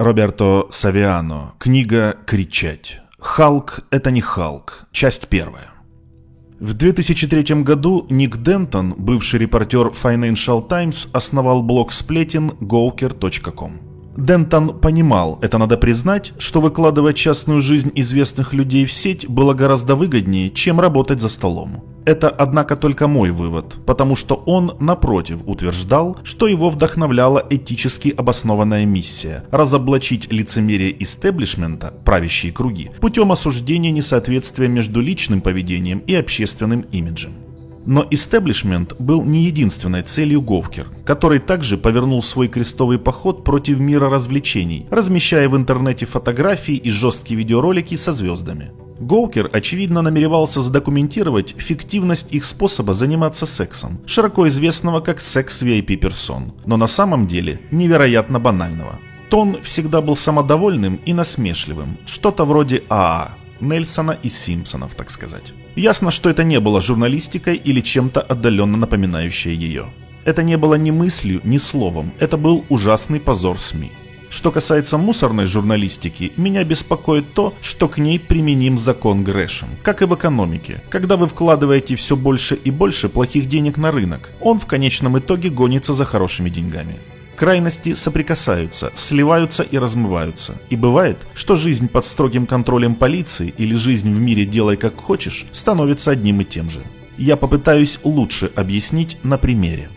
Роберто Савиано. Книга «Кричать». «Халк – это не Халк». Часть первая. В 2003 году Ник Дентон, бывший репортер Financial Times, основал блог сплетен gawker.com. Дентон понимал, это надо признать, что выкладывать частную жизнь известных людей в сеть было гораздо выгоднее, чем работать за столом. Это, однако, только мой вывод, потому что он, напротив, утверждал, что его вдохновляла этически обоснованная миссия – разоблачить лицемерие истеблишмента, правящие круги, путем осуждения несоответствия между личным поведением и общественным имиджем. Но истеблишмент был не единственной целью Говкер, который также повернул свой крестовый поход против мира развлечений, размещая в интернете фотографии и жесткие видеоролики со звездами. Гоукер, очевидно, намеревался задокументировать фиктивность их способа заниматься сексом, широко известного как секс VIP персон, но на самом деле невероятно банального. Тон всегда был самодовольным и насмешливым, что-то вроде АА, Нельсона и Симпсонов, так сказать. Ясно, что это не было журналистикой или чем-то отдаленно напоминающее ее. Это не было ни мыслью, ни словом, это был ужасный позор СМИ. Что касается мусорной журналистики, меня беспокоит то, что к ней применим закон Грэшем. Как и в экономике. Когда вы вкладываете все больше и больше плохих денег на рынок, он в конечном итоге гонится за хорошими деньгами. Крайности соприкасаются, сливаются и размываются. И бывает, что жизнь под строгим контролем полиции или жизнь в мире «делай как хочешь» становится одним и тем же. Я попытаюсь лучше объяснить на примере.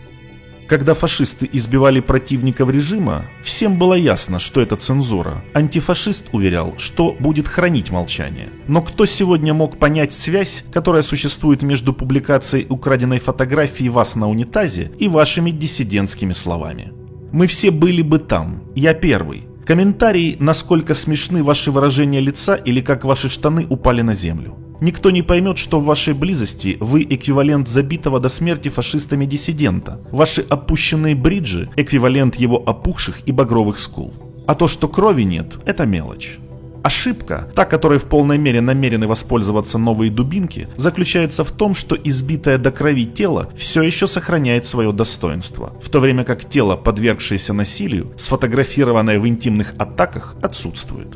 Когда фашисты избивали противников режима, всем было ясно, что это цензура. Антифашист уверял, что будет хранить молчание. Но кто сегодня мог понять связь, которая существует между публикацией украденной фотографии вас на унитазе и вашими диссидентскими словами? Мы все были бы там. Я первый. Комментарии, насколько смешны ваши выражения лица или как ваши штаны упали на землю. Никто не поймет, что в вашей близости вы эквивалент забитого до смерти фашистами диссидента. Ваши опущенные бриджи – эквивалент его опухших и багровых скул. А то, что крови нет – это мелочь. Ошибка, та, которой в полной мере намерены воспользоваться новые дубинки, заключается в том, что избитое до крови тело все еще сохраняет свое достоинство, в то время как тело, подвергшееся насилию, сфотографированное в интимных атаках, отсутствует.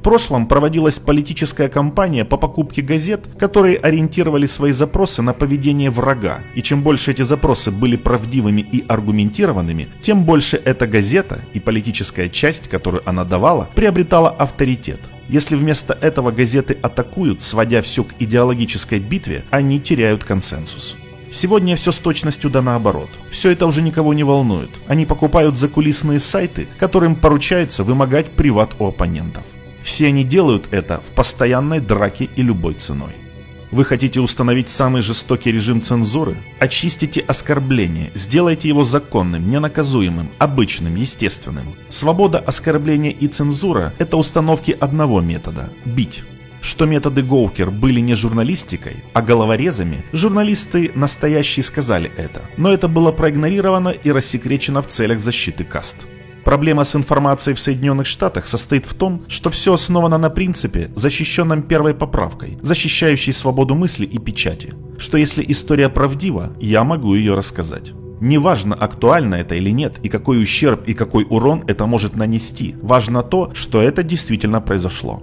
В прошлом проводилась политическая кампания по покупке газет, которые ориентировали свои запросы на поведение врага, и чем больше эти запросы были правдивыми и аргументированными, тем больше эта газета и политическая часть, которую она давала, приобретала авторитет. Если вместо этого газеты атакуют, сводя все к идеологической битве, они теряют консенсус. Сегодня все с точностью да наоборот. Все это уже никого не волнует. Они покупают закулисные сайты, которым поручается вымогать приват у оппонентов. Все они делают это в постоянной драке и любой ценой. Вы хотите установить самый жестокий режим цензуры? Очистите оскорбление, сделайте его законным, ненаказуемым, обычным, естественным. Свобода оскорбления и цензура – это установки одного метода – бить. Что методы Гоукер были не журналистикой, а головорезами, журналисты настоящие сказали это, но это было проигнорировано и рассекречено в целях защиты каст. Проблема с информацией в Соединенных Штатах состоит в том, что все основано на принципе, защищенном первой поправкой, защищающей свободу мысли и печати. Что если история правдива, я могу ее рассказать. Неважно, актуально это или нет, и какой ущерб и какой урон это может нанести. Важно то, что это действительно произошло.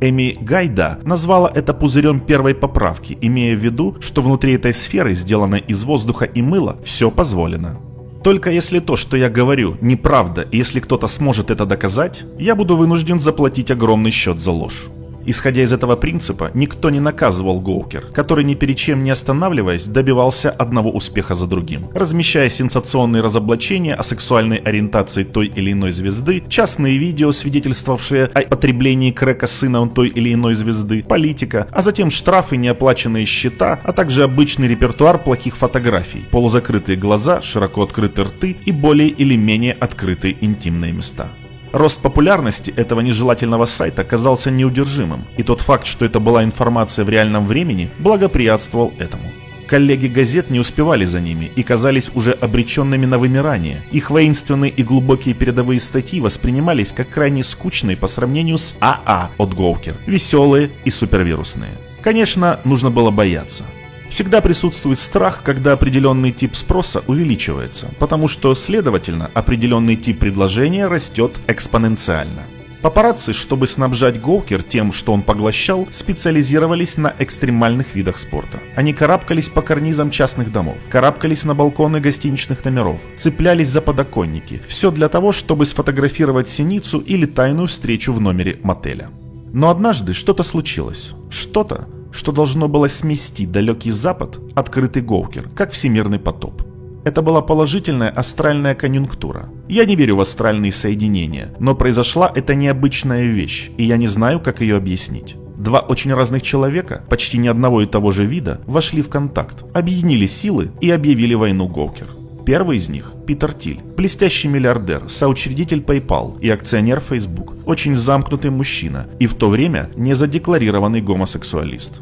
Эми Гайда назвала это пузырем первой поправки, имея в виду, что внутри этой сферы, сделанной из воздуха и мыла, все позволено. Только если то, что я говорю, неправда, и если кто-то сможет это доказать, я буду вынужден заплатить огромный счет за ложь. Исходя из этого принципа, никто не наказывал Гоукер, который ни перед чем не останавливаясь добивался одного успеха за другим, размещая сенсационные разоблачения о сексуальной ориентации той или иной звезды, частные видео, свидетельствовавшие о потреблении крека сыном той или иной звезды, политика, а затем штрафы, неоплаченные счета, а также обычный репертуар плохих фотографий, полузакрытые глаза, широко открытые рты и более или менее открытые интимные места. Рост популярности этого нежелательного сайта казался неудержимым, и тот факт, что это была информация в реальном времени, благоприятствовал этому. Коллеги газет не успевали за ними и казались уже обреченными на вымирание. Их воинственные и глубокие передовые статьи воспринимались как крайне скучные по сравнению с АА от Гоукер, веселые и супервирусные. Конечно, нужно было бояться. Всегда присутствует страх, когда определенный тип спроса увеличивается, потому что, следовательно, определенный тип предложения растет экспоненциально. Папарацци, чтобы снабжать Гоукер тем, что он поглощал, специализировались на экстремальных видах спорта. Они карабкались по карнизам частных домов, карабкались на балконы гостиничных номеров, цеплялись за подоконники. Все для того, чтобы сфотографировать синицу или тайную встречу в номере мотеля. Но однажды что-то случилось. Что-то, что должно было смести далекий запад, открытый Гоукер, как всемирный потоп. Это была положительная астральная конъюнктура. Я не верю в астральные соединения, но произошла эта необычная вещь, и я не знаю, как ее объяснить. Два очень разных человека, почти ни одного и того же вида, вошли в контакт, объединили силы и объявили войну Голкер. Первый из них – Питер Тиль, блестящий миллиардер, соучредитель PayPal и акционер Facebook, очень замкнутый мужчина и в то время незадекларированный гомосексуалист.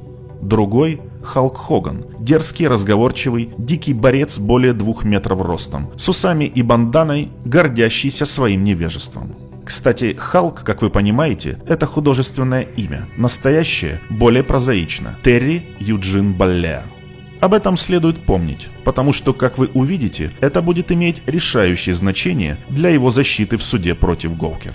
Другой – Халк Хоган, дерзкий, разговорчивый, дикий борец более двух метров ростом, с усами и банданой, гордящийся своим невежеством. Кстати, Халк, как вы понимаете, это художественное имя. Настоящее более прозаично. Терри Юджин Баллеа. Об этом следует помнить, потому что, как вы увидите, это будет иметь решающее значение для его защиты в суде против Голкер.